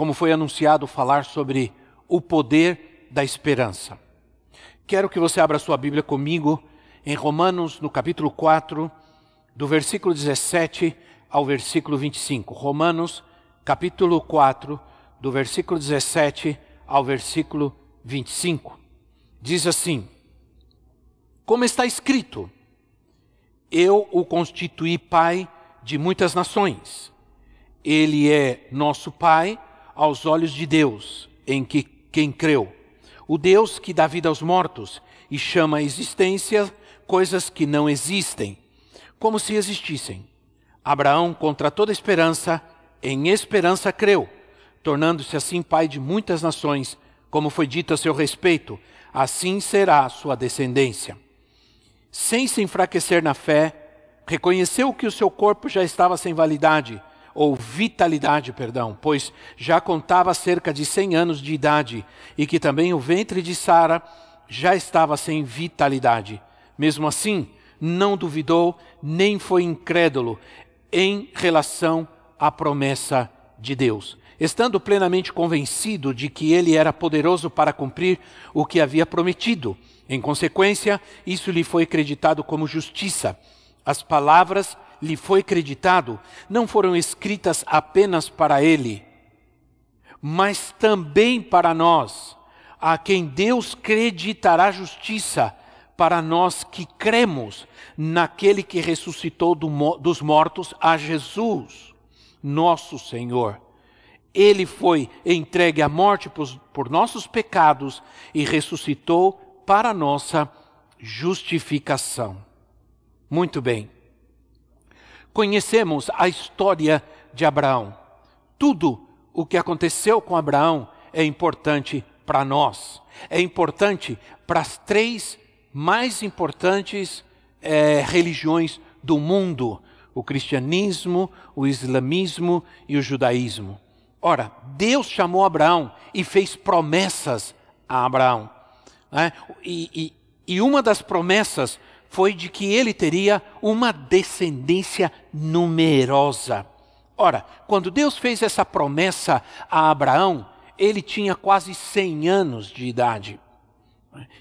como foi anunciado, falar sobre o poder da esperança. Quero que você abra sua Bíblia comigo em Romanos, no capítulo 4, do versículo 17 ao versículo 25. Romanos, capítulo 4, do versículo 17 ao versículo 25. Diz assim: Como está escrito, eu o constituí pai de muitas nações ele é nosso Pai aos olhos de Deus, em que quem creu. O Deus que dá vida aos mortos e chama à existência coisas que não existem, como se existissem. Abraão, contra toda esperança, em esperança creu, tornando-se assim pai de muitas nações, como foi dito a seu respeito, assim será a sua descendência. Sem se enfraquecer na fé, reconheceu que o seu corpo já estava sem validade ou vitalidade, perdão, pois já contava cerca de 100 anos de idade e que também o ventre de Sara já estava sem vitalidade. Mesmo assim, não duvidou nem foi incrédulo em relação à promessa de Deus, estando plenamente convencido de que ele era poderoso para cumprir o que havia prometido. Em consequência, isso lhe foi acreditado como justiça. As palavras lhe foi creditado não foram escritas apenas para ele, mas também para nós, a quem Deus creditará justiça, para nós que cremos naquele que ressuscitou do, dos mortos a Jesus, nosso Senhor. Ele foi entregue à morte por, por nossos pecados e ressuscitou para nossa justificação. Muito bem conhecemos a história de Abraão. Tudo o que aconteceu com Abraão é importante para nós. É importante para as três mais importantes é, religiões do mundo: o cristianismo, o islamismo e o judaísmo. Ora, Deus chamou Abraão e fez promessas a Abraão. Né? E, e, e uma das promessas foi de que ele teria uma descendência numerosa. Ora, quando Deus fez essa promessa a Abraão, ele tinha quase 100 anos de idade.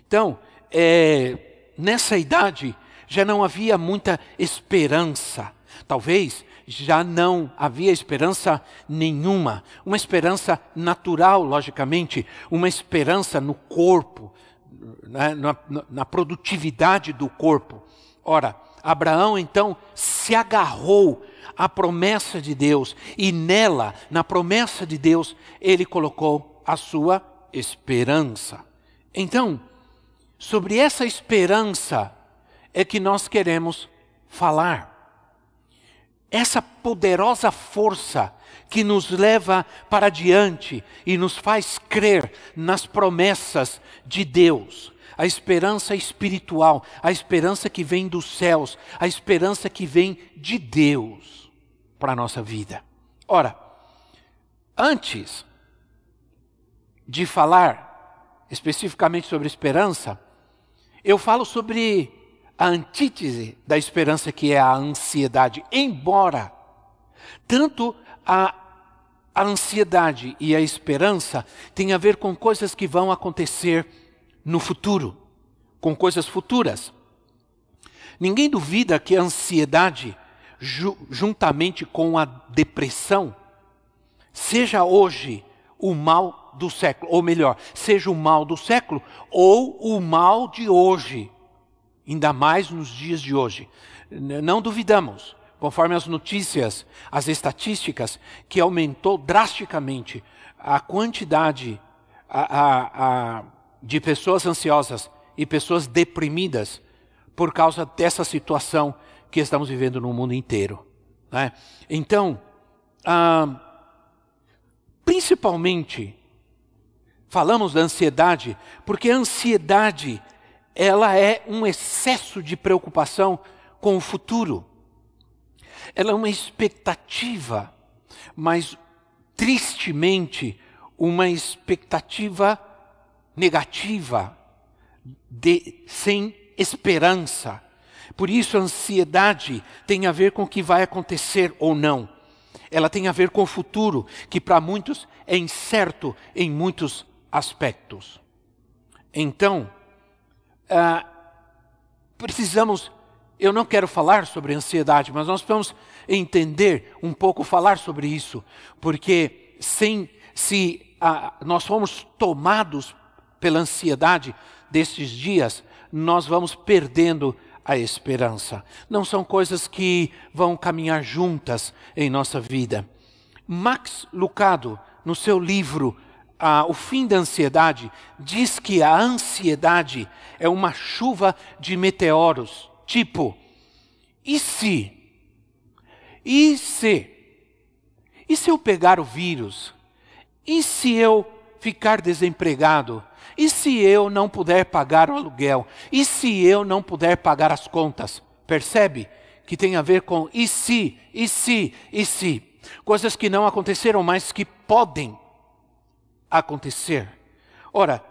Então, é, nessa idade, já não havia muita esperança. Talvez já não havia esperança nenhuma. Uma esperança natural, logicamente, uma esperança no corpo, né, na, na produtividade do corpo. Ora, Abraão então se agarrou à promessa de Deus e nela, na promessa de Deus, ele colocou a sua esperança. Então, sobre essa esperança é que nós queremos falar. Essa poderosa força que nos leva para diante e nos faz crer nas promessas de Deus. A esperança espiritual, a esperança que vem dos céus, a esperança que vem de Deus para a nossa vida. Ora, antes de falar especificamente sobre esperança, eu falo sobre a antítese da esperança que é a ansiedade, embora tanto a, a ansiedade e a esperança têm a ver com coisas que vão acontecer no futuro, com coisas futuras. Ninguém duvida que a ansiedade, ju juntamente com a depressão, seja hoje o mal do século, ou melhor, seja o mal do século ou o mal de hoje, ainda mais nos dias de hoje. Não duvidamos conforme as notícias, as estatísticas, que aumentou drasticamente a quantidade a, a, a, de pessoas ansiosas e pessoas deprimidas por causa dessa situação que estamos vivendo no mundo inteiro. Né? Então, ah, principalmente, falamos da ansiedade, porque a ansiedade, ela é um excesso de preocupação com o futuro. Ela é uma expectativa, mas tristemente, uma expectativa negativa, de, sem esperança. Por isso, a ansiedade tem a ver com o que vai acontecer ou não. Ela tem a ver com o futuro, que para muitos é incerto em muitos aspectos. Então, ah, precisamos. Eu não quero falar sobre ansiedade, mas nós vamos entender um pouco, falar sobre isso, porque sem, se ah, nós fomos tomados pela ansiedade destes dias, nós vamos perdendo a esperança. Não são coisas que vão caminhar juntas em nossa vida. Max Lucado, no seu livro ah, O Fim da Ansiedade, diz que a ansiedade é uma chuva de meteoros, tipo, e se? E se? E se eu pegar o vírus? E se eu ficar desempregado? E se eu não puder pagar o aluguel? E se eu não puder pagar as contas? Percebe que tem a ver com e se, e se, e se. Coisas que não aconteceram, mas que podem acontecer. Ora,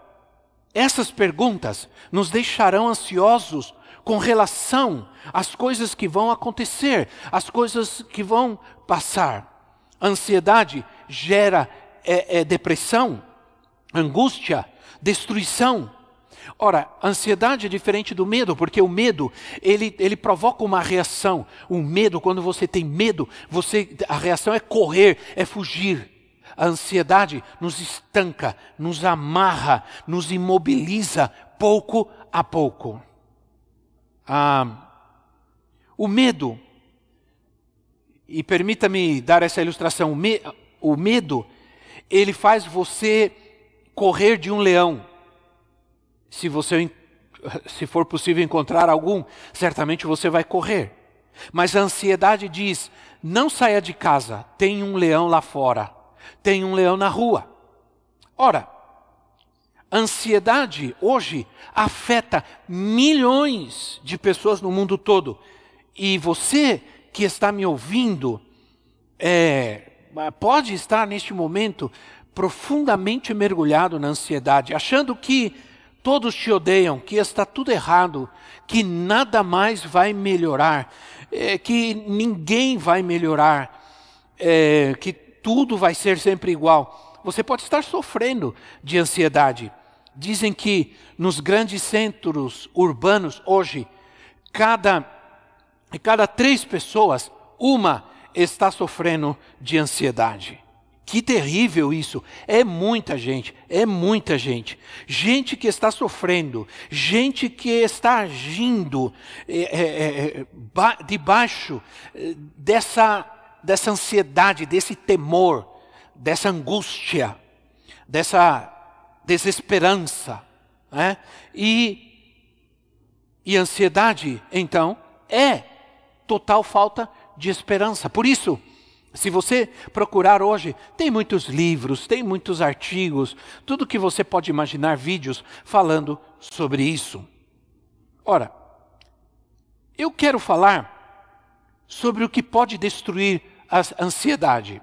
essas perguntas nos deixarão ansiosos com relação às coisas que vão acontecer, às coisas que vão passar. Ansiedade gera é, é, depressão, angústia, destruição. Ora, ansiedade é diferente do medo, porque o medo, ele, ele provoca uma reação. O medo, quando você tem medo, você, a reação é correr, é fugir. A ansiedade nos estanca, nos amarra, nos imobiliza pouco a pouco. Ah, o medo, e permita-me dar essa ilustração, o, me, o medo, ele faz você correr de um leão. Se você se for possível encontrar algum, certamente você vai correr. Mas a ansiedade diz: não saia de casa, tem um leão lá fora, tem um leão na rua. Ora, ansiedade hoje afeta milhões de pessoas no mundo todo. E você que está me ouvindo, é, pode estar neste momento profundamente mergulhado na ansiedade, achando que todos te odeiam, que está tudo errado, que nada mais vai melhorar, é, que ninguém vai melhorar, é, que tudo vai ser sempre igual. Você pode estar sofrendo de ansiedade. Dizem que nos grandes centros urbanos hoje, cada, cada três pessoas, uma está sofrendo de ansiedade. Que terrível isso! É muita gente, é muita gente. Gente que está sofrendo, gente que está agindo é, é, é, debaixo é, dessa, dessa ansiedade, desse temor, dessa angústia, dessa desesperança. Né? E, e ansiedade, então, é total falta de esperança. Por isso, se você procurar hoje, tem muitos livros, tem muitos artigos, tudo que você pode imaginar, vídeos falando sobre isso. Ora, eu quero falar sobre o que pode destruir a ansiedade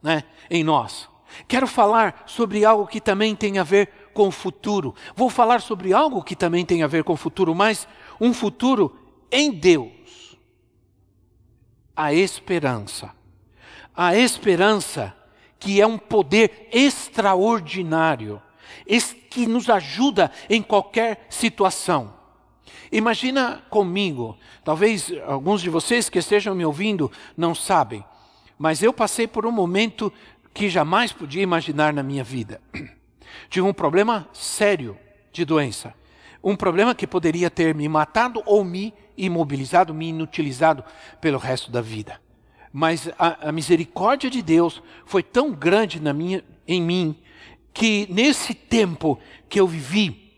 né, em nós. Quero falar sobre algo que também tem a ver com o futuro. Vou falar sobre algo que também tem a ver com o futuro, mas um futuro em Deus. A esperança a esperança, que é um poder extraordinário, que nos ajuda em qualquer situação. Imagina comigo, talvez alguns de vocês que estejam me ouvindo não sabem, mas eu passei por um momento que jamais podia imaginar na minha vida. Tive um problema sério de doença. Um problema que poderia ter me matado ou me imobilizado, me inutilizado pelo resto da vida mas a, a, misericórdia de Deus foi tão grande na minha, em mim que nesse tempo que eu vivi,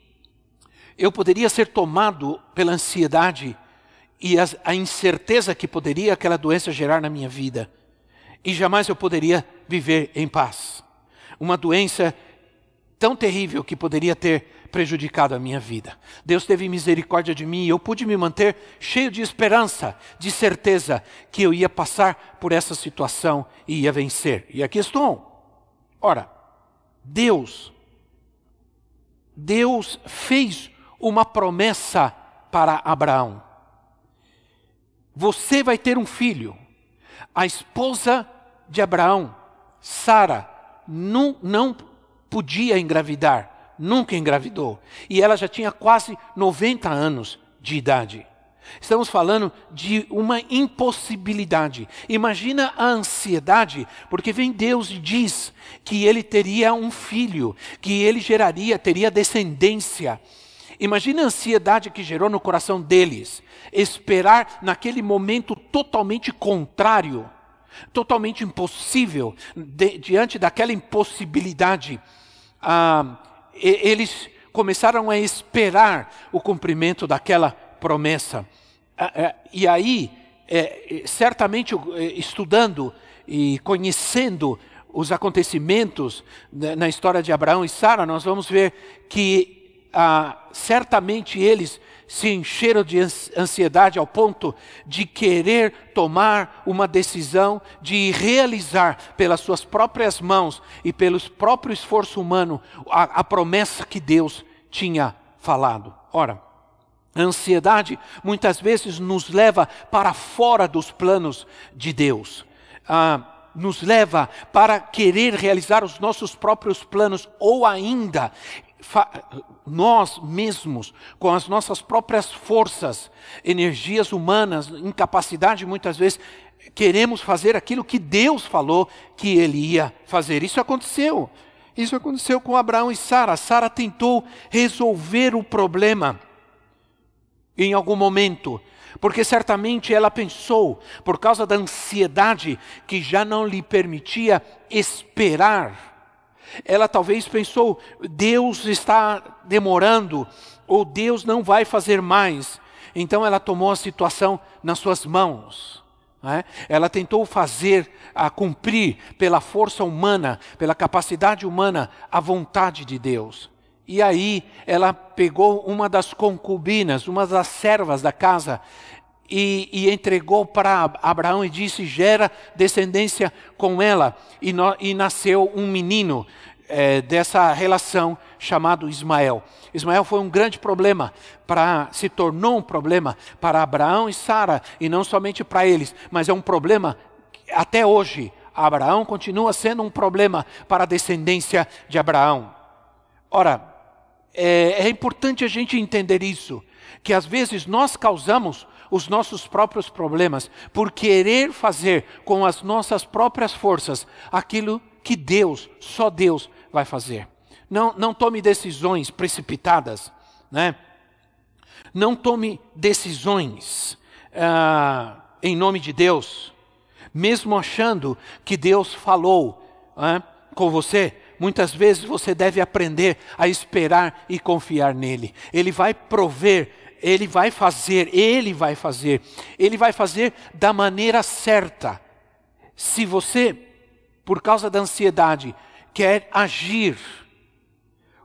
eu poderia ser tomado pela ansiedade e a, a incerteza que poderia aquela doença gerar na minha vida, e jamais eu poderia viver em paz. uma doença tão terrível que poderia ter prejudicado a minha vida. Deus teve misericórdia de mim e eu pude me manter cheio de esperança, de certeza que eu ia passar por essa situação e ia vencer. E aqui estou. Ora, Deus, Deus fez uma promessa para Abraão. Você vai ter um filho. A esposa de Abraão, Sara, não, não podia engravidar, nunca engravidou. E ela já tinha quase 90 anos de idade. Estamos falando de uma impossibilidade. Imagina a ansiedade, porque vem Deus e diz que ele teria um filho, que ele geraria, teria descendência. Imagina a ansiedade que gerou no coração deles, esperar naquele momento totalmente contrário, totalmente impossível, de, diante daquela impossibilidade ah, eles começaram a esperar o cumprimento daquela promessa. Ah, é, e aí, é, certamente é, estudando e conhecendo os acontecimentos na história de Abraão e Sara, nós vamos ver que ah, certamente eles se encheram de ansiedade ao ponto de querer tomar uma decisão de realizar pelas suas próprias mãos e pelo próprio esforço humano a, a promessa que Deus tinha falado. Ora, a ansiedade muitas vezes nos leva para fora dos planos de Deus. Ah, nos leva para querer realizar os nossos próprios planos ou ainda nós mesmos, com as nossas próprias forças, energias humanas, incapacidade muitas vezes, queremos fazer aquilo que Deus falou que ele ia fazer. Isso aconteceu. Isso aconteceu com Abraão e Sara. Sara tentou resolver o problema em algum momento, porque certamente ela pensou, por causa da ansiedade que já não lhe permitia esperar ela talvez pensou: Deus está demorando, ou Deus não vai fazer mais. Então ela tomou a situação nas suas mãos. É? Ela tentou fazer, a cumprir pela força humana, pela capacidade humana, a vontade de Deus. E aí ela pegou uma das concubinas, uma das servas da casa, e, e, entregou para Abraão e disse: gera descendência com ela. E, no, e nasceu um menino é, dessa relação chamado Ismael. Ismael foi um grande problema, para se tornou um problema para Abraão e Sara, e não somente para eles, mas é um problema até hoje. Abraão continua sendo um problema para a descendência de Abraão. Ora, é, é importante a gente entender isso, que às vezes nós causamos os nossos próprios problemas por querer fazer com as nossas próprias forças aquilo que Deus, só Deus, vai fazer. Não, não tome decisões precipitadas, né? Não tome decisões ah, em nome de Deus, mesmo achando que Deus falou ah, com você. Muitas vezes você deve aprender a esperar e confiar nele. Ele vai prover ele vai fazer, ele vai fazer, ele vai fazer da maneira certa. Se você, por causa da ansiedade, quer agir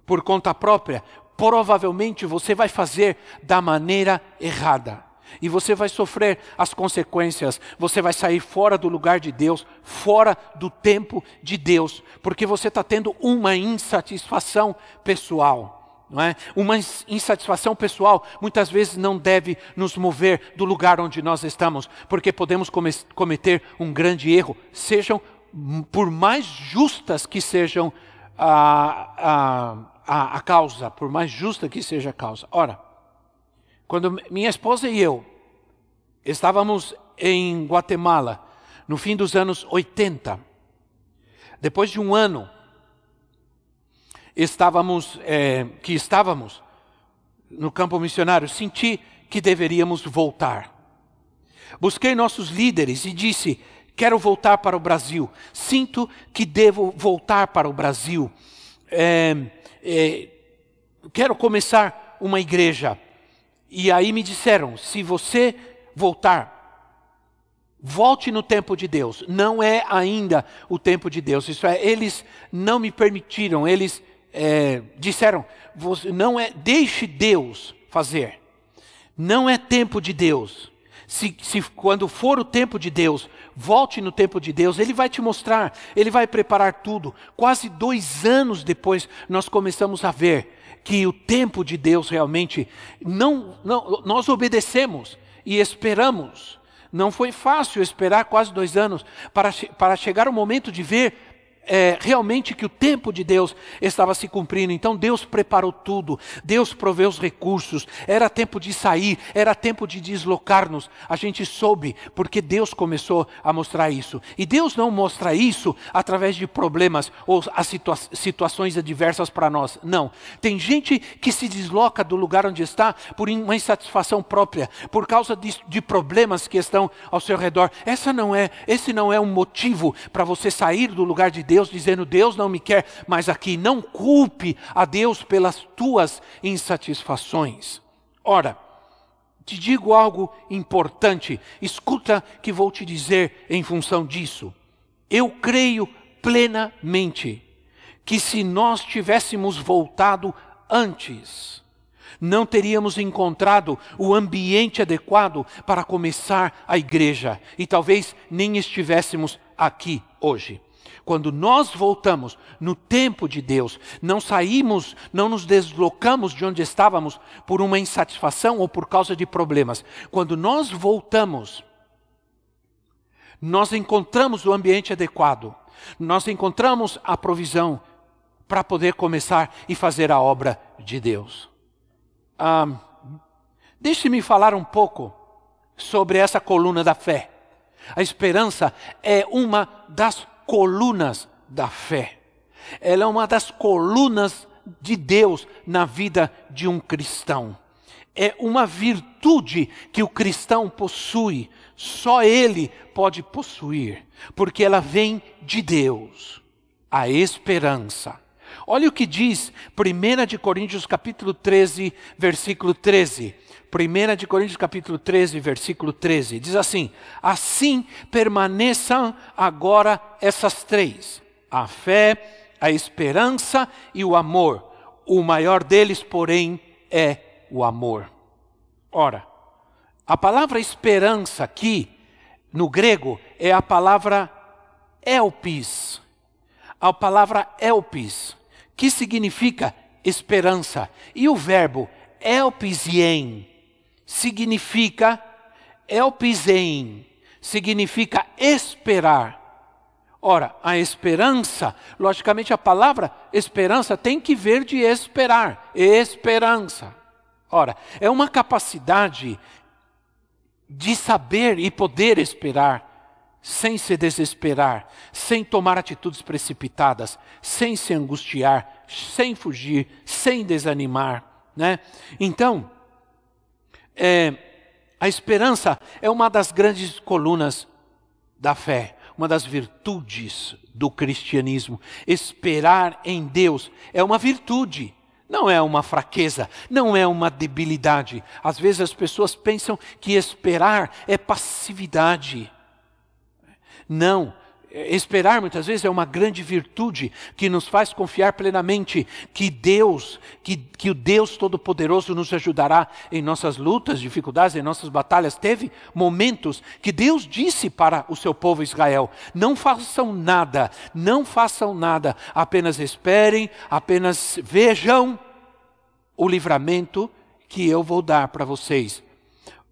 por conta própria, provavelmente você vai fazer da maneira errada. E você vai sofrer as consequências, você vai sair fora do lugar de Deus, fora do tempo de Deus, porque você está tendo uma insatisfação pessoal. Não é? Uma insatisfação pessoal muitas vezes não deve nos mover do lugar onde nós estamos, porque podemos cometer um grande erro, sejam por mais justas que sejam a, a, a, causa, por mais justa que seja a causa. Ora, quando minha esposa e eu estávamos em Guatemala, no fim dos anos 80, depois de um ano, estávamos, é, que estávamos no campo missionário, senti que deveríamos voltar. Busquei nossos líderes e disse: quero voltar para o Brasil, sinto que devo voltar para o Brasil, é, é, quero começar uma igreja. E aí me disseram: se você voltar, Volte no tempo de Deus. Não é ainda o tempo de Deus. Isso é, eles não me permitiram. Eles é, disseram: não é, deixe Deus fazer. Não é tempo de Deus. Se, se, quando for o tempo de Deus, volte no tempo de Deus, Ele vai te mostrar, Ele vai preparar tudo. Quase dois anos depois, nós começamos a ver que o tempo de Deus realmente não, não nós obedecemos e esperamos. Não foi fácil esperar quase dois anos para, para chegar o momento de ver é, realmente que o tempo de Deus estava se cumprindo. Então Deus preparou tudo, Deus proveu os recursos, era tempo de sair, era tempo de deslocar-nos. A gente soube porque Deus começou a mostrar isso. E Deus não mostra isso através de problemas ou as situa situações adversas para nós. Não. Tem gente que se desloca do lugar onde está por uma insatisfação própria, por causa de, de problemas que estão ao seu redor. Essa não é, esse não é um motivo para você sair do lugar de Deus Deus, dizendo: Deus não me quer mais aqui. Não culpe a Deus pelas tuas insatisfações. Ora, te digo algo importante, escuta que vou te dizer em função disso. Eu creio plenamente que se nós tivéssemos voltado antes, não teríamos encontrado o ambiente adequado para começar a igreja e talvez nem estivéssemos aqui hoje. Quando nós voltamos no tempo de Deus, não saímos, não nos deslocamos de onde estávamos por uma insatisfação ou por causa de problemas. Quando nós voltamos, nós encontramos o ambiente adequado, nós encontramos a provisão para poder começar e fazer a obra de Deus. Ah, Deixe-me falar um pouco sobre essa coluna da fé. A esperança é uma das colunas da fé. Ela é uma das colunas de Deus na vida de um cristão. É uma virtude que o cristão possui, só ele pode possuir, porque ela vem de Deus. A esperança. Olha o que diz 1 de Coríntios capítulo 13, versículo 13. 1 de Coríntios capítulo 13, versículo 13, diz assim: Assim permaneçam agora essas três: a fé, a esperança e o amor. O maior deles, porém, é o amor. Ora, a palavra esperança aqui, no grego, é a palavra elpis. A palavra elpis, que significa esperança. E o verbo elpisien, significa elpisein, significa esperar. Ora, a esperança, logicamente a palavra esperança tem que ver de esperar, esperança. Ora, é uma capacidade de saber e poder esperar sem se desesperar, sem tomar atitudes precipitadas, sem se angustiar, sem fugir, sem desanimar, né? Então, é, a esperança é uma das grandes colunas da fé, uma das virtudes do cristianismo. Esperar em Deus é uma virtude, não é uma fraqueza, não é uma debilidade. Às vezes as pessoas pensam que esperar é passividade. Não, Esperar muitas vezes é uma grande virtude que nos faz confiar plenamente que Deus, que, que o Deus Todo-Poderoso nos ajudará em nossas lutas, dificuldades, em nossas batalhas. Teve momentos que Deus disse para o seu povo Israel: não façam nada, não façam nada, apenas esperem, apenas vejam o livramento que eu vou dar para vocês.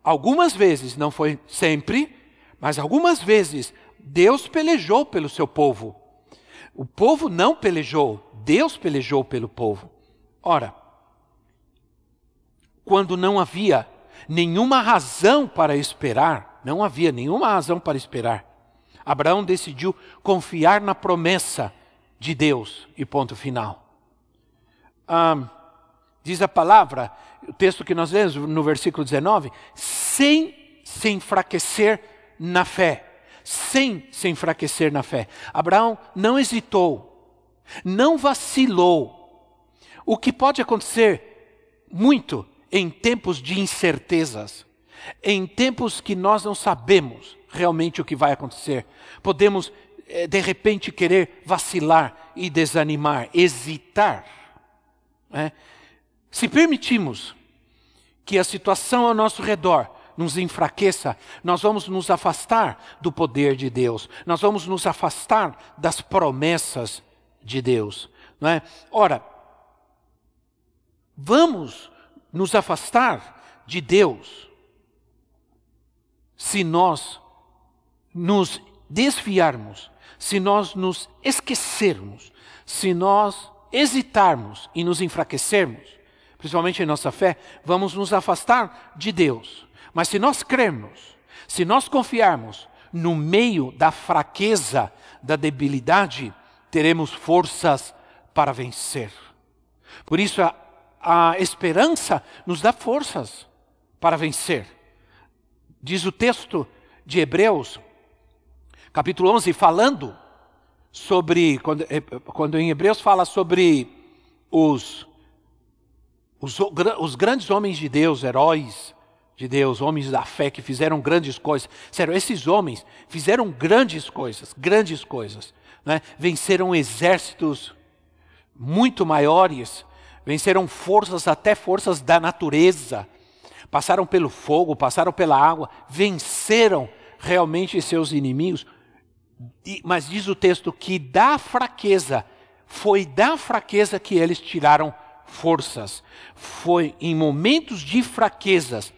Algumas vezes, não foi sempre, mas algumas vezes Deus pelejou pelo seu povo. O povo não pelejou, Deus pelejou pelo povo. Ora, quando não havia nenhuma razão para esperar, não havia nenhuma razão para esperar, Abraão decidiu confiar na promessa de Deus e ponto final. Ah, diz a palavra, o texto que nós lemos no versículo 19, sem se enfraquecer na fé sem se enfraquecer na fé. Abraão não hesitou, não vacilou. O que pode acontecer muito em tempos de incertezas, em tempos que nós não sabemos realmente o que vai acontecer. Podemos, eh, de repente, querer vacilar e desanimar, hesitar. Né? Se permitimos que a situação ao nosso redor nos enfraqueça, nós vamos nos afastar do poder de Deus, nós vamos nos afastar das promessas de Deus. Não é? Ora, vamos nos afastar de Deus se nós nos desviarmos, se nós nos esquecermos, se nós hesitarmos e nos enfraquecermos, principalmente em nossa fé, vamos nos afastar de Deus. Mas se nós crermos, se nós confiarmos no meio da fraqueza, da debilidade, teremos forças para vencer. Por isso, a, a esperança nos dá forças para vencer. Diz o texto de Hebreus, capítulo 11, falando sobre, quando, eh, quando em Hebreus fala sobre os, os, os grandes homens de Deus, heróis de Deus, homens da fé que fizeram grandes coisas. Sério, esses homens fizeram grandes coisas, grandes coisas. Né? Venceram exércitos muito maiores, venceram forças, até forças da natureza passaram pelo fogo, passaram pela água, venceram realmente seus inimigos. Mas diz o texto que da fraqueza, foi da fraqueza que eles tiraram forças. Foi em momentos de fraquezas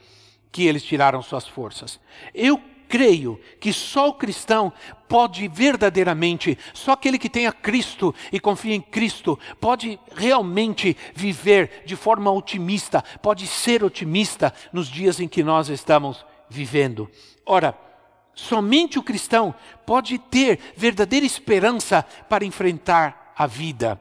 que eles tiraram suas forças. Eu creio que só o cristão pode verdadeiramente, só aquele que tenha Cristo e confia em Cristo, pode realmente viver de forma otimista, pode ser otimista nos dias em que nós estamos vivendo. Ora, somente o cristão pode ter verdadeira esperança para enfrentar a vida.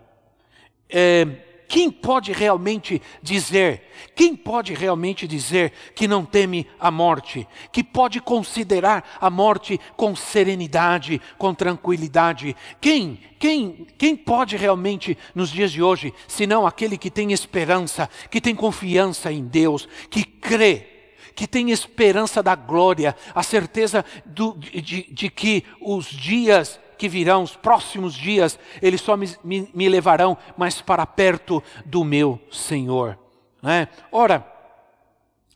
É, quem pode realmente dizer, quem pode realmente dizer que não teme a morte, que pode considerar a morte com serenidade, com tranquilidade? Quem, quem, quem pode realmente nos dias de hoje, senão aquele que tem esperança, que tem confiança em Deus, que crê que tem esperança da glória, a certeza do, de, de, que os dias que virão, os próximos dias, eles só me, me, me levarão mais para perto do meu Senhor. Né? Ora,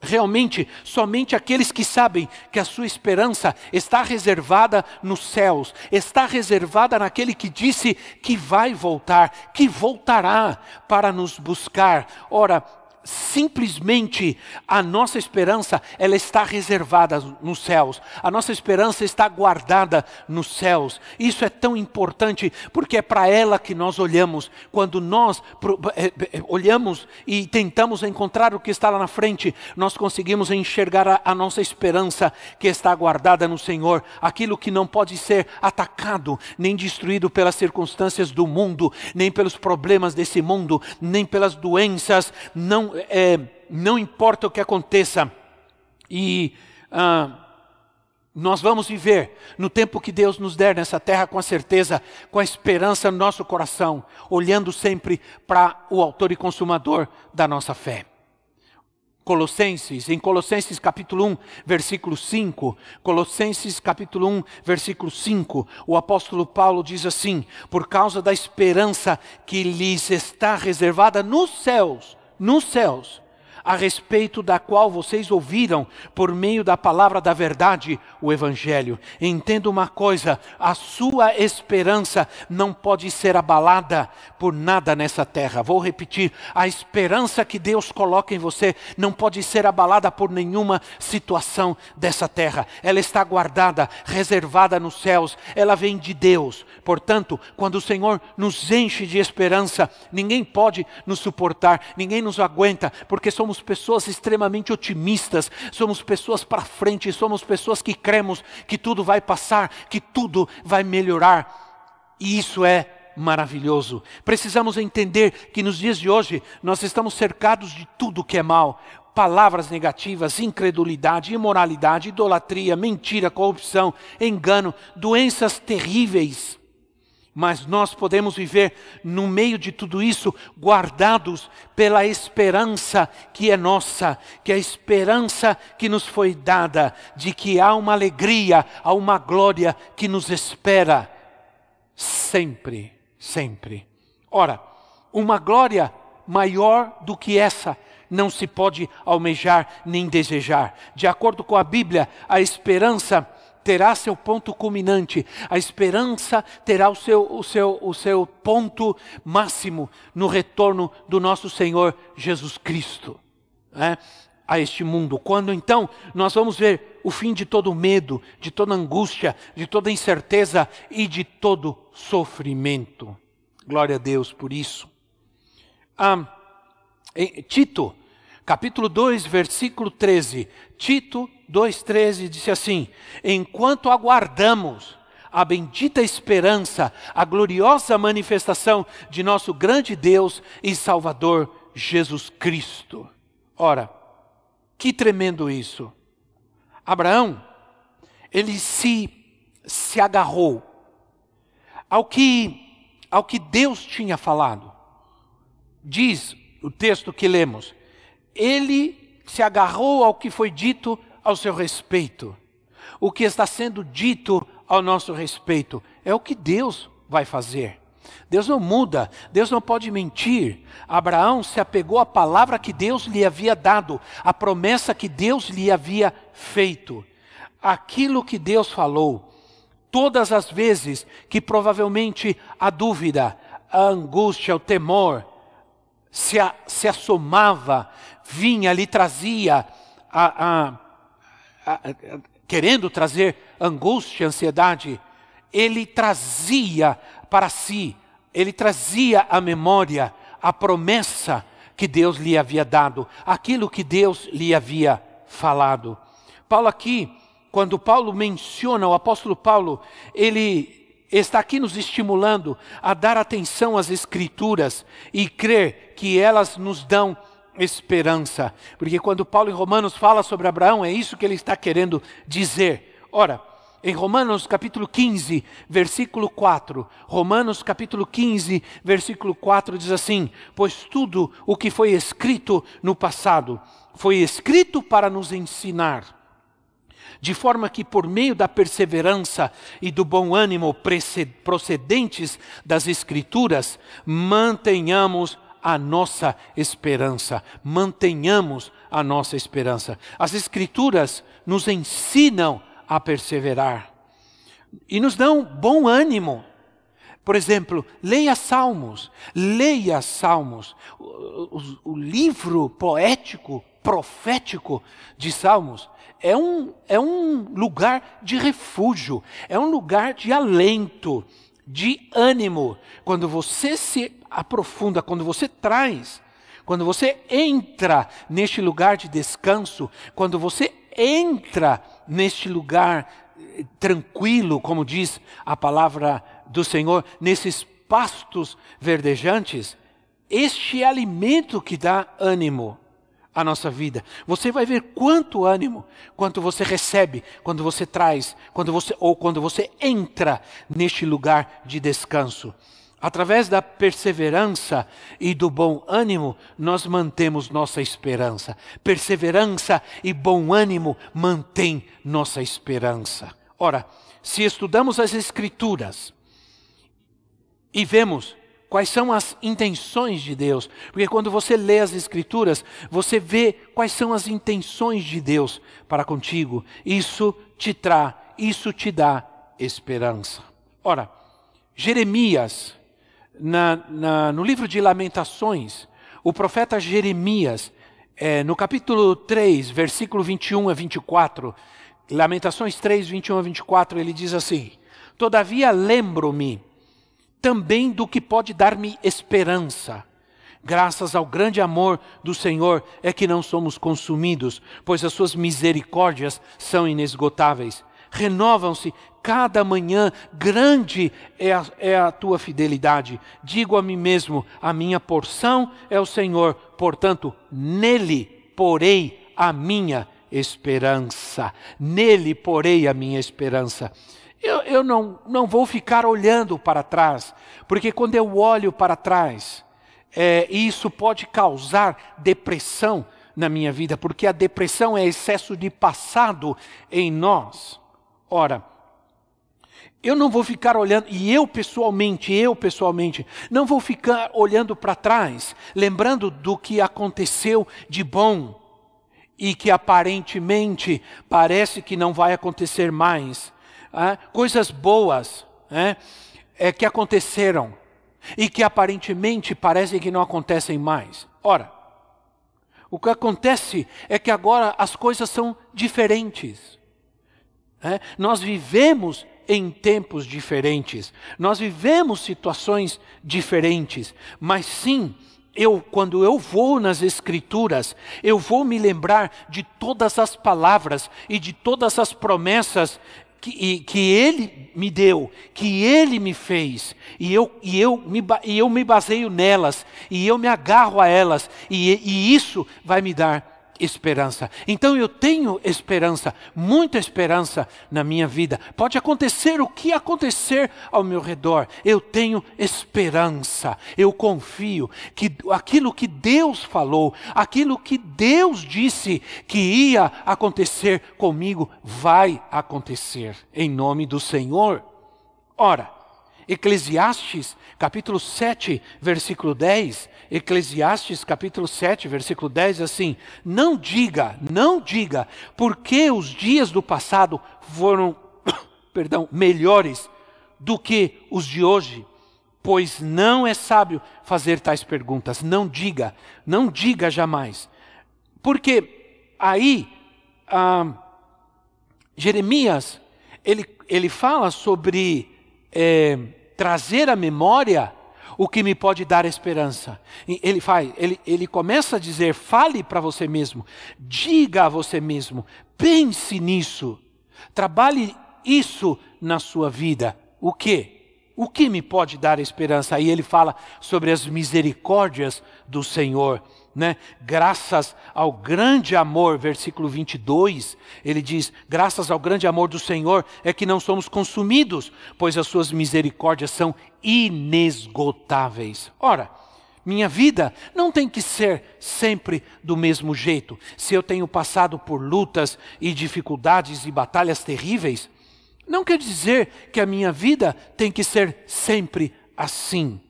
Realmente, somente aqueles que sabem que a sua esperança está reservada nos céus, está reservada naquele que disse que vai voltar, que voltará para nos buscar. Ora, simplesmente a nossa esperança ela está reservada nos céus. A nossa esperança está guardada nos céus. Isso é tão importante porque é para ela que nós olhamos. Quando nós é, é, olhamos e tentamos encontrar o que está lá na frente, nós conseguimos enxergar a, a nossa esperança que está guardada no Senhor, aquilo que não pode ser atacado nem destruído pelas circunstâncias do mundo, nem pelos problemas desse mundo, nem pelas doenças, não é, não importa o que aconteça, e ah, nós vamos viver no tempo que Deus nos der nessa terra com a certeza, com a esperança no nosso coração, olhando sempre para o autor e consumador da nossa fé. Colossenses, em Colossenses capítulo 1, versículo 5, Colossenses capítulo 1, versículo 5, o apóstolo Paulo diz assim: Por causa da esperança que lhes está reservada nos céus, nos céus, a respeito da qual vocês ouviram por meio da palavra da verdade, o Evangelho. Entenda uma coisa: a sua esperança não pode ser abalada por nada nessa terra. Vou repetir: a esperança que Deus coloca em você não pode ser abalada por nenhuma situação dessa terra. Ela está guardada, reservada nos céus, ela vem de Deus. Portanto, quando o Senhor nos enche de esperança, ninguém pode nos suportar, ninguém nos aguenta, porque somos somos pessoas extremamente otimistas, somos pessoas para frente, somos pessoas que cremos que tudo vai passar, que tudo vai melhorar. E isso é maravilhoso. Precisamos entender que nos dias de hoje nós estamos cercados de tudo que é mal. Palavras negativas, incredulidade, imoralidade, idolatria, mentira, corrupção, engano, doenças terríveis. Mas nós podemos viver no meio de tudo isso, guardados pela esperança que é nossa, que é a esperança que nos foi dada, de que há uma alegria, há uma glória que nos espera sempre, sempre. Ora, uma glória maior do que essa não se pode almejar nem desejar. De acordo com a Bíblia, a esperança terá seu ponto culminante, a esperança terá o seu, o seu, o seu ponto máximo no retorno do nosso Senhor Jesus Cristo né, a este mundo. Quando então nós vamos ver o fim de todo medo, de toda angústia, de toda incerteza e de todo sofrimento. Glória a Deus por isso. Ah, Tito, capítulo 2, versículo 13. Tito 2,13 disse assim: Enquanto aguardamos a bendita esperança, a gloriosa manifestação de nosso grande Deus e Salvador Jesus Cristo. Ora, que tremendo isso! Abraão, ele se, se agarrou ao que, ao que Deus tinha falado. Diz o texto que lemos, ele se agarrou ao que foi dito ao seu respeito. O que está sendo dito ao nosso respeito é o que Deus vai fazer. Deus não muda, Deus não pode mentir. Abraão se apegou à palavra que Deus lhe havia dado, à promessa que Deus lhe havia feito. Aquilo que Deus falou, todas as vezes que provavelmente a dúvida, a angústia, o temor se, a, se assomava, vinha, lhe trazia a, a querendo trazer angústia, ansiedade, ele trazia para si, ele trazia à memória a promessa que Deus lhe havia dado, aquilo que Deus lhe havia falado. Paulo aqui, quando Paulo menciona, o apóstolo Paulo, ele está aqui nos estimulando a dar atenção às Escrituras e crer que elas nos dão esperança. Porque quando Paulo em Romanos fala sobre Abraão, é isso que ele está querendo dizer. Ora, em Romanos capítulo 15, versículo 4, Romanos capítulo 15, versículo 4 diz assim: Pois tudo o que foi escrito no passado foi escrito para nos ensinar, de forma que por meio da perseverança e do bom ânimo procedentes das Escrituras, mantenhamos a nossa esperança, mantenhamos a nossa esperança. As Escrituras nos ensinam a perseverar e nos dão bom ânimo. Por exemplo, leia Salmos, leia Salmos, o, o, o livro poético, profético de Salmos é um, é um lugar de refúgio, é um lugar de alento, de ânimo. Quando você se aprofunda, quando você traz, quando você entra neste lugar de descanso, quando você entra neste lugar eh, tranquilo, como diz a palavra do Senhor, nesses pastos verdejantes, este é alimento que dá ânimo à nossa vida. Você vai ver quanto ânimo, quanto você recebe quando você traz, quando você ou quando você entra neste lugar de descanso. Através da perseverança e do bom ânimo, nós mantemos nossa esperança. Perseverança e bom ânimo mantém nossa esperança. Ora, se estudamos as Escrituras e vemos quais são as intenções de Deus, porque quando você lê as Escrituras, você vê quais são as intenções de Deus para contigo, isso te traz, isso te dá esperança. Ora, Jeremias na, na, no livro de Lamentações, o profeta Jeremias, é, no capítulo 3, versículo 21 a 24, Lamentações 3, 21 a 24, ele diz assim: Todavia lembro-me também do que pode dar-me esperança. Graças ao grande amor do Senhor é que não somos consumidos, pois as suas misericórdias são inesgotáveis renovam-se cada manhã, grande é a, é a, tua fidelidade. Digo a mim mesmo: a minha porção é o Senhor, portanto, nele porei a minha esperança. Nele porei a minha esperança. Eu, eu não, não vou ficar olhando para trás, porque quando eu olho para trás, é, isso pode causar depressão na minha vida, porque a depressão é excesso de passado em nós. Ora, eu não vou ficar olhando, e eu pessoalmente, eu pessoalmente, não vou ficar olhando para trás, lembrando do que aconteceu de bom e que aparentemente parece que não vai acontecer mais. Ah, coisas boas é, é, que aconteceram e que aparentemente parecem que não acontecem mais. Ora, o que acontece é que agora as coisas são diferentes. É? Nós vivemos em tempos diferentes. Nós vivemos situações diferentes, mas sim, eu quando eu vou nas escrituras, eu vou me lembrar de todas as palavras e de todas as promessas que, que ele me deu, que ele me fez, e eu, e, eu me, e eu me baseio nelas, e eu me agarro a elas, e, e isso vai me dar esperança. Então eu tenho esperança, muita esperança na minha vida. Pode acontecer o que acontecer ao meu redor, eu tenho esperança. Eu confio que aquilo que Deus falou, aquilo que Deus disse que ia acontecer comigo, vai acontecer em nome do Senhor. Ora, Eclesiastes, capítulo 7, versículo 10, Eclesiastes capítulo 7, versículo 10, assim: Não diga, não diga, porque os dias do passado foram, perdão, melhores do que os de hoje, pois não é sábio fazer tais perguntas. Não diga, não diga jamais. Porque aí, ah, Jeremias, ele, ele fala sobre é, trazer à memória o que me pode dar esperança. Ele faz, ele, ele começa a dizer: fale para você mesmo, diga a você mesmo, pense nisso, trabalhe isso na sua vida. O que? O que me pode dar esperança? Aí ele fala sobre as misericórdias do Senhor né? Graças ao grande amor, versículo 22, ele diz: Graças ao grande amor do Senhor é que não somos consumidos, pois as suas misericórdias são inesgotáveis. Ora, minha vida não tem que ser sempre do mesmo jeito. Se eu tenho passado por lutas e dificuldades e batalhas terríveis, não quer dizer que a minha vida tem que ser sempre assim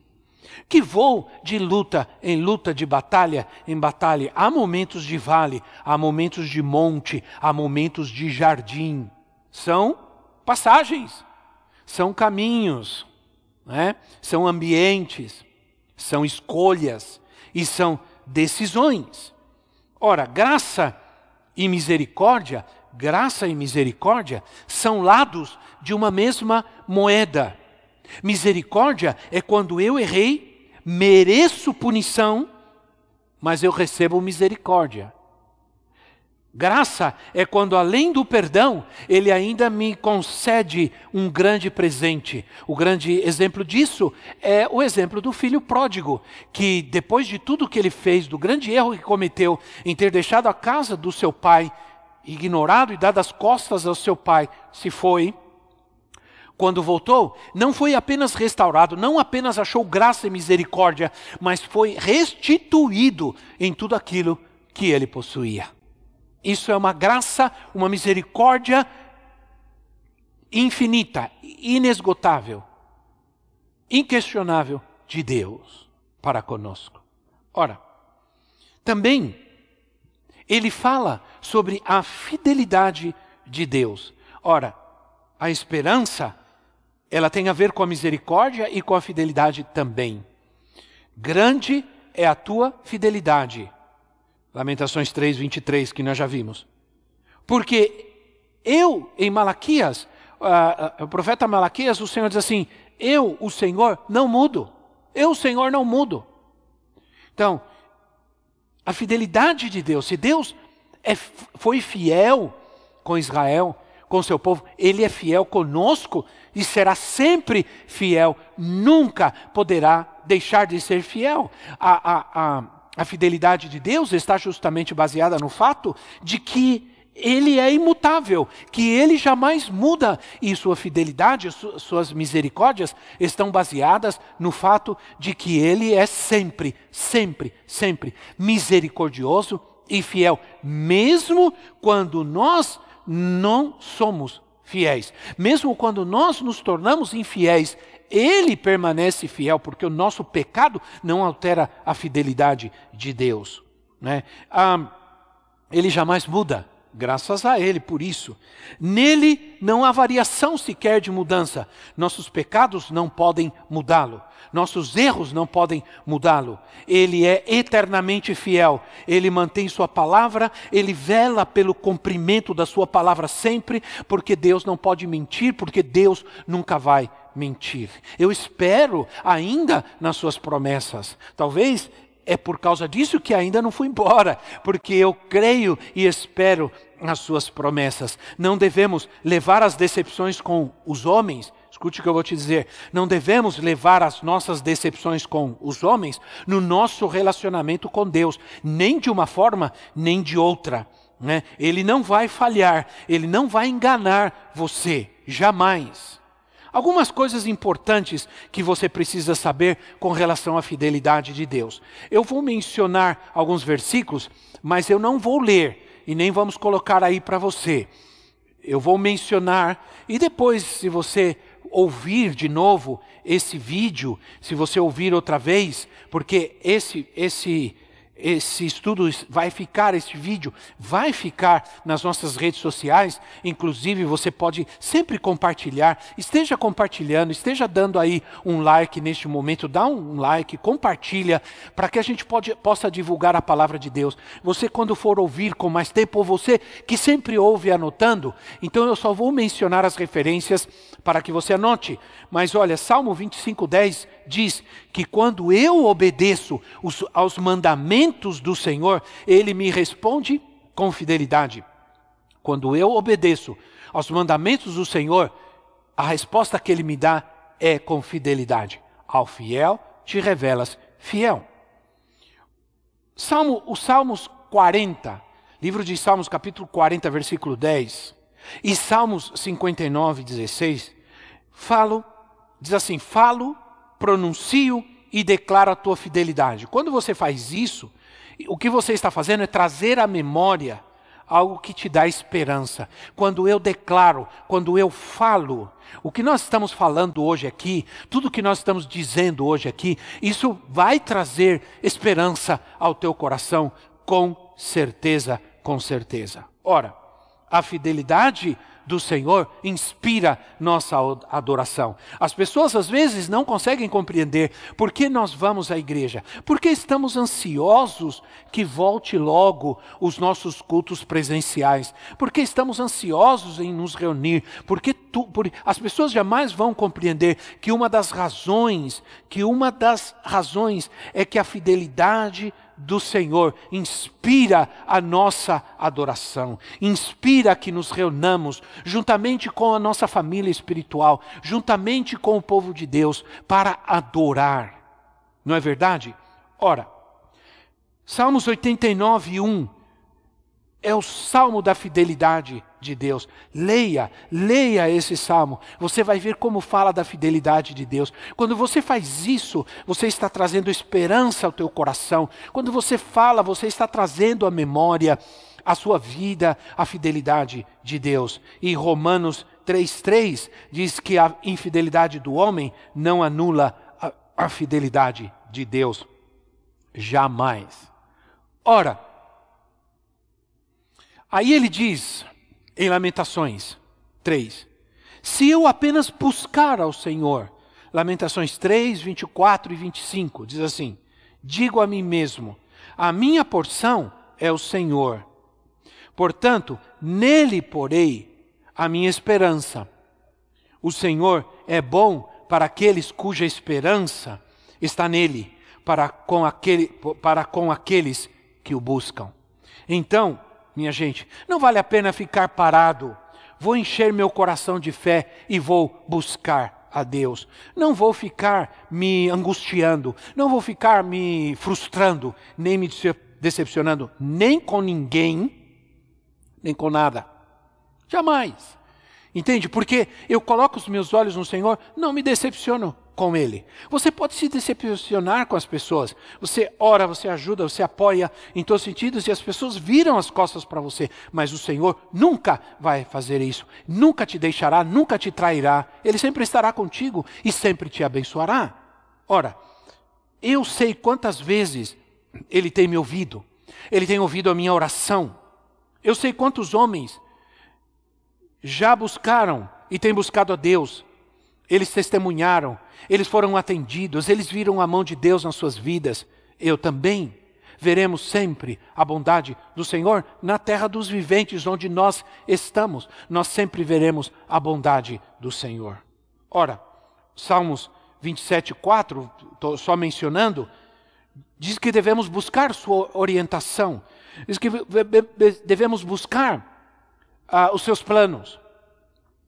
que vou de luta em luta, de batalha em batalha. Há momentos de vale, há momentos de monte, há momentos de jardim. São passagens, são caminhos, né? são ambientes, são escolhas e são decisões. Ora, graça e misericórdia, graça e misericórdia são lados de uma mesma moeda. Misericórdia é quando eu errei mereço punição, mas eu recebo misericórdia. Graça é quando, além do perdão, Ele ainda me concede um grande presente. O grande exemplo disso é o exemplo do filho pródigo, que depois de tudo que ele fez, do grande erro que cometeu em ter deixado a casa do seu pai, ignorado e dado as costas ao seu pai, se foi quando voltou, não foi apenas restaurado, não apenas achou graça e misericórdia, mas foi restituído em tudo aquilo que ele possuía. Isso é uma graça, uma misericórdia infinita, inesgotável, inquestionável de Deus para conosco. Ora, também ele fala sobre a fidelidade de Deus. Ora, a esperança ela tem a ver com a misericórdia e com a fidelidade também. Grande é a tua fidelidade. Lamentações 3, 23, que nós já vimos. Porque eu, em Malaquias, uh, o profeta Malaquias, o Senhor diz assim: Eu, o Senhor, não mudo. Eu, o Senhor, não mudo. Então, a fidelidade de Deus, se Deus é, foi fiel com Israel, com seu povo, ele é fiel conosco e será sempre fiel, nunca poderá deixar de ser fiel. A, a, a, a fidelidade de Deus está justamente baseada no fato de que ele é imutável, que ele jamais muda e sua fidelidade, suas misericórdias estão baseadas no fato de que ele é sempre, sempre, sempre misericordioso e fiel, mesmo quando nós não somos fiéis, mesmo quando nós nos tornamos infiéis, ele permanece fiel, porque o nosso pecado não altera a fidelidade de Deus. Né? Ah, ele jamais muda. Graças a Ele por isso. Nele não há variação sequer de mudança. Nossos pecados não podem mudá-lo. Nossos erros não podem mudá-lo. Ele é eternamente fiel. Ele mantém Sua palavra. Ele vela pelo cumprimento da Sua palavra sempre, porque Deus não pode mentir, porque Deus nunca vai mentir. Eu espero ainda nas Suas promessas. Talvez é por causa disso que ainda não fui embora, porque eu creio e espero nas suas promessas. Não devemos levar as decepções com os homens. Escute o que eu vou te dizer. Não devemos levar as nossas decepções com os homens no nosso relacionamento com Deus, nem de uma forma, nem de outra. Né? Ele não vai falhar, ele não vai enganar você, jamais. Algumas coisas importantes que você precisa saber com relação à fidelidade de Deus. Eu vou mencionar alguns versículos, mas eu não vou ler e nem vamos colocar aí para você. Eu vou mencionar e depois, se você ouvir de novo esse vídeo, se você ouvir outra vez, porque esse esse esse estudo vai ficar, esse vídeo vai ficar nas nossas redes sociais. Inclusive, você pode sempre compartilhar. Esteja compartilhando, esteja dando aí um like neste momento. Dá um like, compartilha, para que a gente pode, possa divulgar a palavra de Deus. Você, quando for ouvir com mais tempo, ou você que sempre ouve anotando, então eu só vou mencionar as referências para que você anote. Mas olha, Salmo 25, 10 diz que quando eu obedeço os, aos mandamentos do Senhor, Ele me responde com fidelidade. Quando eu obedeço aos mandamentos do Senhor, a resposta que Ele me dá é com fidelidade. Ao fiel te revelas fiel. Salmo, os Salmos 40, livro de Salmos, capítulo 40, versículo 10, e Salmos 59, 16, falo, diz assim: falo pronuncio e declaro a tua fidelidade. Quando você faz isso, o que você está fazendo é trazer à memória algo que te dá esperança. Quando eu declaro, quando eu falo, o que nós estamos falando hoje aqui, tudo que nós estamos dizendo hoje aqui, isso vai trazer esperança ao teu coração, com certeza, com certeza. Ora, a fidelidade do Senhor inspira nossa adoração. As pessoas às vezes não conseguem compreender por que nós vamos à igreja, porque estamos ansiosos que volte logo os nossos cultos presenciais, porque estamos ansiosos em nos reunir, porque tu, por, as pessoas jamais vão compreender que uma das razões, que uma das razões é que a fidelidade do Senhor inspira a nossa adoração, inspira que nos reunamos juntamente com a nossa família espiritual, juntamente com o povo de Deus, para adorar. Não é verdade? Ora, Salmos 89, 1 é o salmo da fidelidade de Deus. Leia, leia esse salmo. Você vai ver como fala da fidelidade de Deus. Quando você faz isso, você está trazendo esperança ao teu coração. Quando você fala, você está trazendo à memória a sua vida, a fidelidade de Deus. E Romanos 3:3 diz que a infidelidade do homem não anula a, a fidelidade de Deus jamais. Ora, Aí ele diz, em Lamentações 3, se eu apenas buscar ao Senhor, Lamentações 3, 24 e 25, diz assim: Digo a mim mesmo, a minha porção é o Senhor. Portanto, nele porei a minha esperança. O Senhor é bom para aqueles cuja esperança está nele, para com, aquele, para com aqueles que o buscam. Então, minha gente, não vale a pena ficar parado. Vou encher meu coração de fé e vou buscar a Deus. Não vou ficar me angustiando, não vou ficar me frustrando, nem me decepcionando, nem com ninguém, nem com nada. Jamais. Entende? Porque eu coloco os meus olhos no Senhor, não me decepciono com Ele. Você pode se decepcionar com as pessoas. Você ora, você ajuda, você apoia em todos os sentidos e as pessoas viram as costas para você. Mas o Senhor nunca vai fazer isso. Nunca te deixará, nunca te trairá. Ele sempre estará contigo e sempre te abençoará. Ora, eu sei quantas vezes Ele tem me ouvido. Ele tem ouvido a minha oração. Eu sei quantos homens já buscaram e têm buscado a Deus. Eles testemunharam, eles foram atendidos, eles viram a mão de Deus nas suas vidas. Eu também veremos sempre a bondade do Senhor na terra dos viventes, onde nós estamos. Nós sempre veremos a bondade do Senhor. Ora, Salmos 27, 4, estou só mencionando, diz que devemos buscar sua orientação, diz que devemos buscar ah, os seus planos.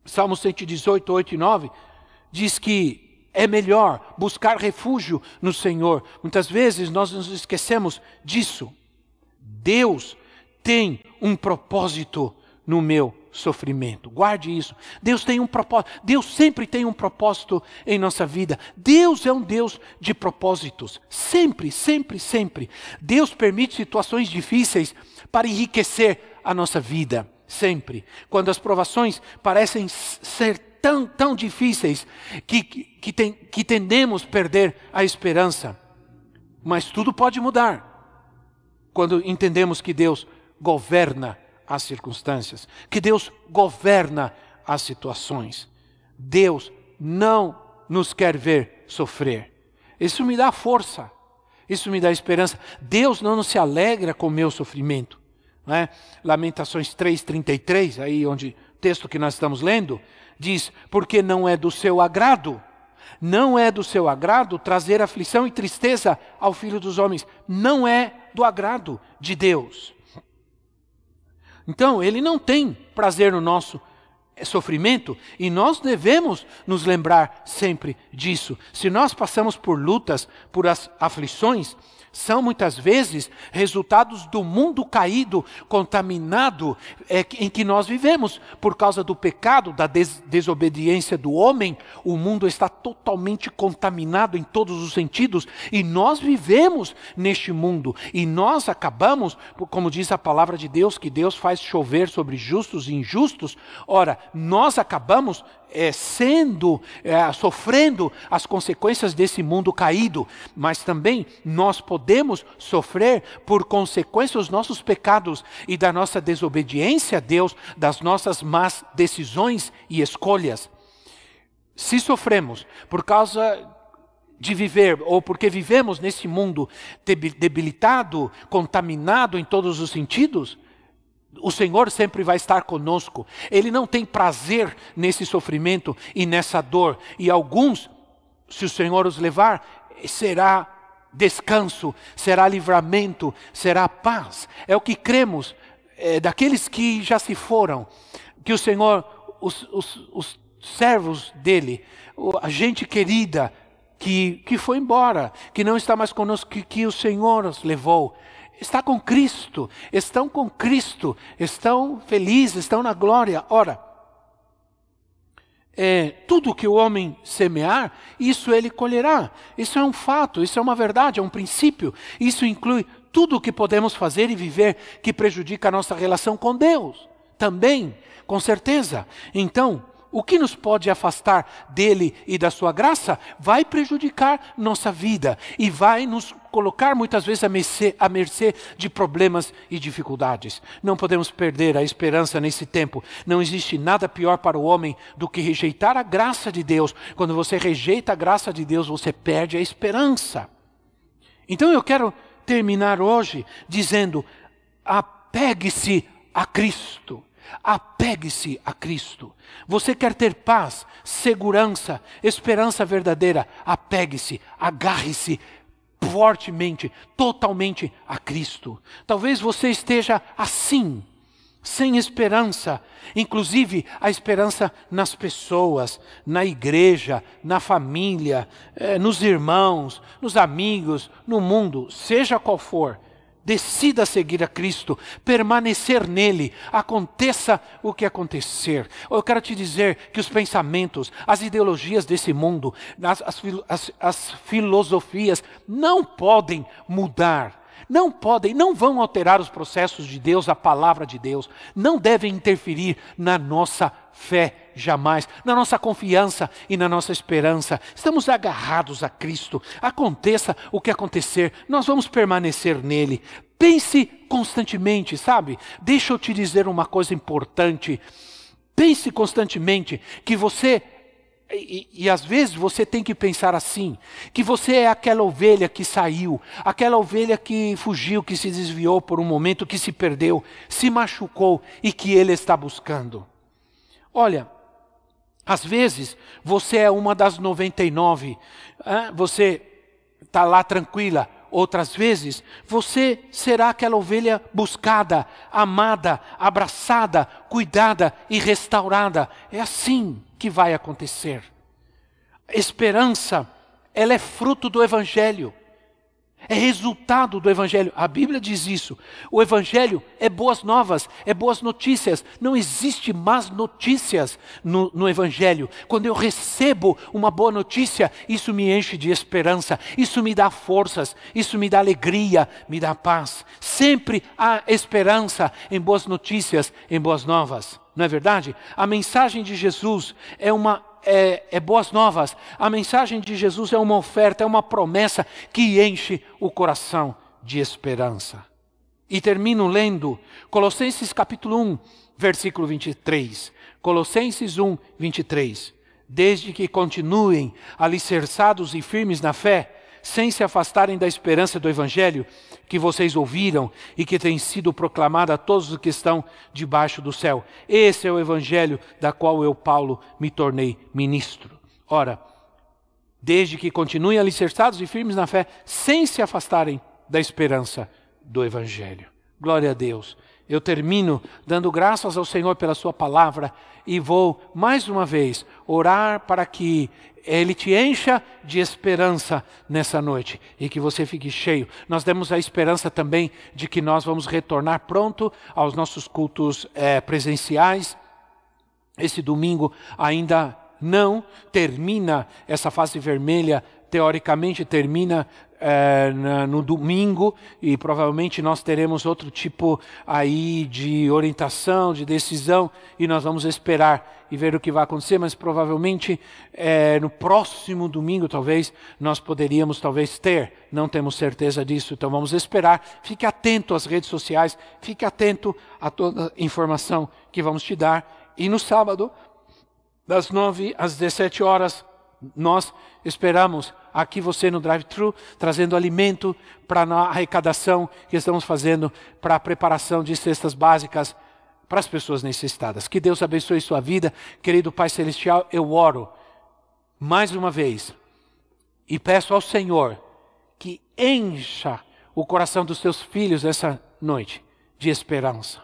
Salmo 118, 8 e 9 diz que é melhor buscar refúgio no Senhor. Muitas vezes nós nos esquecemos disso. Deus tem um propósito no meu sofrimento. Guarde isso. Deus tem um propósito. Deus sempre tem um propósito em nossa vida. Deus é um Deus de propósitos. Sempre, sempre, sempre. Deus permite situações difíceis para enriquecer a nossa vida sempre. Quando as provações parecem ser tão, tão difíceis que, que, tem, que tendemos perder a esperança. Mas tudo pode mudar quando entendemos que Deus governa as circunstâncias, que Deus governa as situações. Deus não nos quer ver sofrer. Isso me dá força, isso me dá esperança. Deus não se alegra com o meu sofrimento. É? Lamentações 3,33, aí onde texto que nós estamos lendo, diz: Porque não é do seu agrado, não é do seu agrado trazer aflição e tristeza ao filho dos homens, não é do agrado de Deus. Então, ele não tem prazer no nosso sofrimento e nós devemos nos lembrar sempre disso. Se nós passamos por lutas, por as aflições, são muitas vezes resultados do mundo caído, contaminado é, em que nós vivemos. Por causa do pecado, da des desobediência do homem, o mundo está totalmente contaminado em todos os sentidos e nós vivemos neste mundo e nós acabamos, como diz a palavra de Deus, que Deus faz chover sobre justos e injustos. Ora, nós acabamos é, sendo, é, sofrendo as consequências desse mundo caído, mas também nós podemos sofrer por consequência dos nossos pecados e da nossa desobediência a Deus, das nossas más decisões e escolhas. Se sofremos por causa de viver, ou porque vivemos nesse mundo debilitado, contaminado em todos os sentidos, o Senhor sempre vai estar conosco. Ele não tem prazer nesse sofrimento e nessa dor. E alguns, se o Senhor os levar, será descanso, será livramento, será paz. É o que cremos é, daqueles que já se foram, que o Senhor, os, os, os servos dele, a gente querida que, que foi embora, que não está mais conosco, que, que o Senhor os levou está com Cristo, estão com Cristo, estão felizes, estão na glória. Ora, é, tudo que o homem semear, isso ele colherá. Isso é um fato, isso é uma verdade, é um princípio. Isso inclui tudo o que podemos fazer e viver que prejudica a nossa relação com Deus. Também, com certeza. Então, o que nos pode afastar dele e da sua graça vai prejudicar nossa vida e vai nos colocar muitas vezes à mercê, à mercê de problemas e dificuldades. Não podemos perder a esperança nesse tempo. Não existe nada pior para o homem do que rejeitar a graça de Deus. Quando você rejeita a graça de Deus, você perde a esperança. Então eu quero terminar hoje dizendo: apegue-se a Cristo. Apegue-se a Cristo. Você quer ter paz, segurança, esperança verdadeira? Apegue-se, agarre-se fortemente, totalmente a Cristo. Talvez você esteja assim, sem esperança, inclusive a esperança nas pessoas, na igreja, na família, eh, nos irmãos, nos amigos, no mundo, seja qual for. Decida seguir a Cristo, permanecer nele, aconteça o que acontecer. Eu quero te dizer que os pensamentos, as ideologias desse mundo, as, as, as filosofias não podem mudar não podem, não vão alterar os processos de Deus, a palavra de Deus, não devem interferir na nossa fé jamais, na nossa confiança e na nossa esperança. Estamos agarrados a Cristo. Aconteça o que acontecer, nós vamos permanecer nele. Pense constantemente, sabe? Deixa eu te dizer uma coisa importante. Pense constantemente que você e, e, às vezes você tem que pensar assim: que você é aquela ovelha que saiu, aquela ovelha que fugiu, que se desviou por um momento, que se perdeu, se machucou e que ele está buscando. Olha, às vezes você é uma das 99, hein? você está lá tranquila. Outras vezes você será aquela ovelha buscada, amada, abraçada, cuidada e restaurada. É assim que vai acontecer. Esperança, ela é fruto do Evangelho. É resultado do Evangelho. A Bíblia diz isso. O Evangelho é boas novas, é boas notícias. Não existe más notícias no, no, Evangelho. Quando eu recebo uma boa notícia, isso me enche de esperança, isso me dá forças, isso me dá alegria, me dá paz. Sempre há esperança em boas notícias, em boas novas. Não é verdade? A mensagem de Jesus é uma é, é, boas novas. A mensagem de Jesus é uma oferta, é uma promessa que enche o coração de esperança. E termino lendo Colossenses capítulo 1, versículo 23. Colossenses 1, 23. Desde que continuem alicerçados e firmes na fé, sem se afastarem da esperança do Evangelho que vocês ouviram e que tem sido proclamada a todos os que estão debaixo do céu. Esse é o Evangelho da qual eu, Paulo, me tornei ministro. Ora, desde que continuem alicerçados e firmes na fé, sem se afastarem da esperança do Evangelho. Glória a Deus. Eu termino dando graças ao Senhor pela Sua palavra e vou, mais uma vez, orar para que Ele te encha de esperança nessa noite e que você fique cheio. Nós demos a esperança também de que nós vamos retornar pronto aos nossos cultos é, presenciais. Esse domingo ainda não termina essa fase vermelha teoricamente termina é, na, no domingo e provavelmente nós teremos outro tipo aí de orientação, de decisão e nós vamos esperar e ver o que vai acontecer, mas provavelmente é, no próximo domingo talvez nós poderíamos talvez ter, não temos certeza disso, então vamos esperar. Fique atento às redes sociais, fique atento a toda a informação que vamos te dar. E no sábado das 9 às 17 horas nós esperamos aqui você no drive-thru, trazendo alimento para a arrecadação que estamos fazendo para a preparação de cestas básicas para as pessoas necessitadas. Que Deus abençoe sua vida, querido Pai Celestial. Eu oro mais uma vez e peço ao Senhor que encha o coração dos seus filhos essa noite de esperança.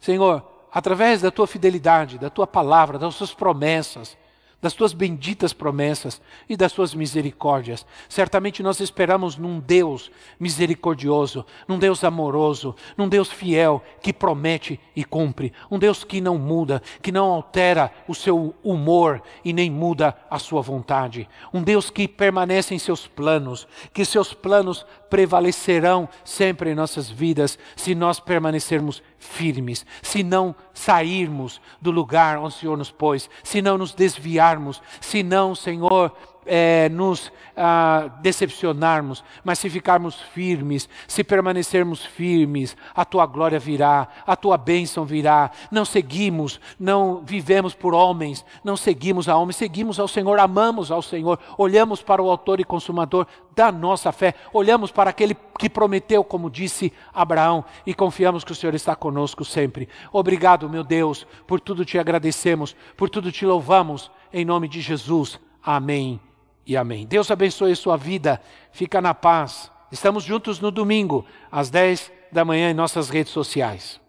Senhor, através da tua fidelidade, da tua palavra, das suas promessas, das tuas benditas promessas e das tuas misericórdias. Certamente nós esperamos num Deus misericordioso, num Deus amoroso, num Deus fiel que promete e cumpre, um Deus que não muda, que não altera o seu humor e nem muda a sua vontade, um Deus que permanece em seus planos, que seus planos prevalecerão sempre em nossas vidas se nós permanecermos firmes, se não sairmos do lugar onde o Senhor nos pôs, se não nos desviarmos, se não, Senhor, é, nos ah, decepcionarmos, mas se ficarmos firmes, se permanecermos firmes, a tua glória virá, a tua bênção virá. Não seguimos, não vivemos por homens, não seguimos a homens, seguimos ao Senhor, amamos ao Senhor, olhamos para o Autor e Consumador da nossa fé, olhamos para aquele que prometeu, como disse Abraão, e confiamos que o Senhor está conosco sempre. Obrigado, meu Deus, por tudo te agradecemos, por tudo te louvamos, em nome de Jesus. Amém e amém. Deus abençoe sua vida. Fica na paz. Estamos juntos no domingo, às 10 da manhã, em nossas redes sociais.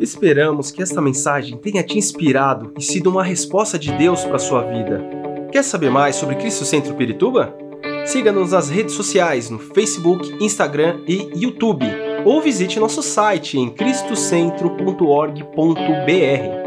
Esperamos que esta mensagem tenha te inspirado e sido uma resposta de Deus para a sua vida. Quer saber mais sobre Cristo Centro Pirituba? Siga-nos nas redes sociais no Facebook, Instagram e YouTube. Ou visite nosso site em cristocentro.org.br.